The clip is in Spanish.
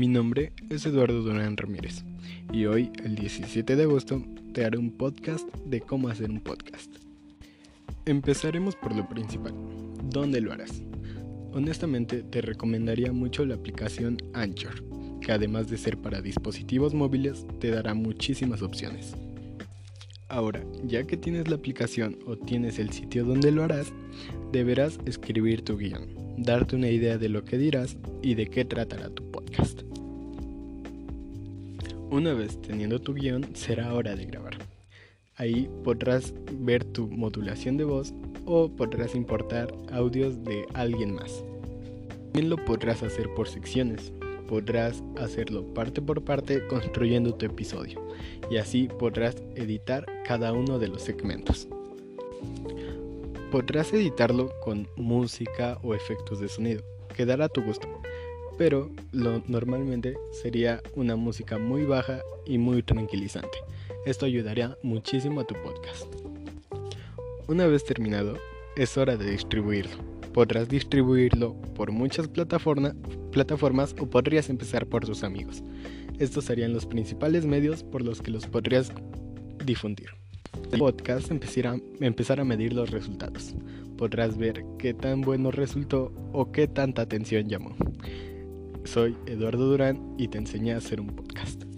Mi nombre es Eduardo Durán Ramírez y hoy, el 17 de agosto, te haré un podcast de cómo hacer un podcast. Empezaremos por lo principal. ¿Dónde lo harás? Honestamente, te recomendaría mucho la aplicación Anchor, que además de ser para dispositivos móviles, te dará muchísimas opciones. Ahora, ya que tienes la aplicación o tienes el sitio donde lo harás, deberás escribir tu guion, darte una idea de lo que dirás y de qué tratará tu podcast. Una vez teniendo tu guion, será hora de grabar. Ahí podrás ver tu modulación de voz o podrás importar audios de alguien más. También lo podrás hacer por secciones, podrás hacerlo parte por parte construyendo tu episodio y así podrás editar cada uno de los segmentos. Podrás editarlo con música o efectos de sonido, quedará a tu gusto, pero lo normalmente sería una música muy baja y muy tranquilizante. Esto ayudaría muchísimo a tu podcast. Una vez terminado, es hora de distribuirlo Podrás distribuirlo por muchas plataformas o podrías empezar por tus amigos. Estos serían los principales medios por los que los podrías difundir. El podcast empezará, empezar a medir los resultados. Podrás ver qué tan bueno resultó o qué tanta atención llamó. Soy Eduardo Durán y te enseñé a hacer un podcast.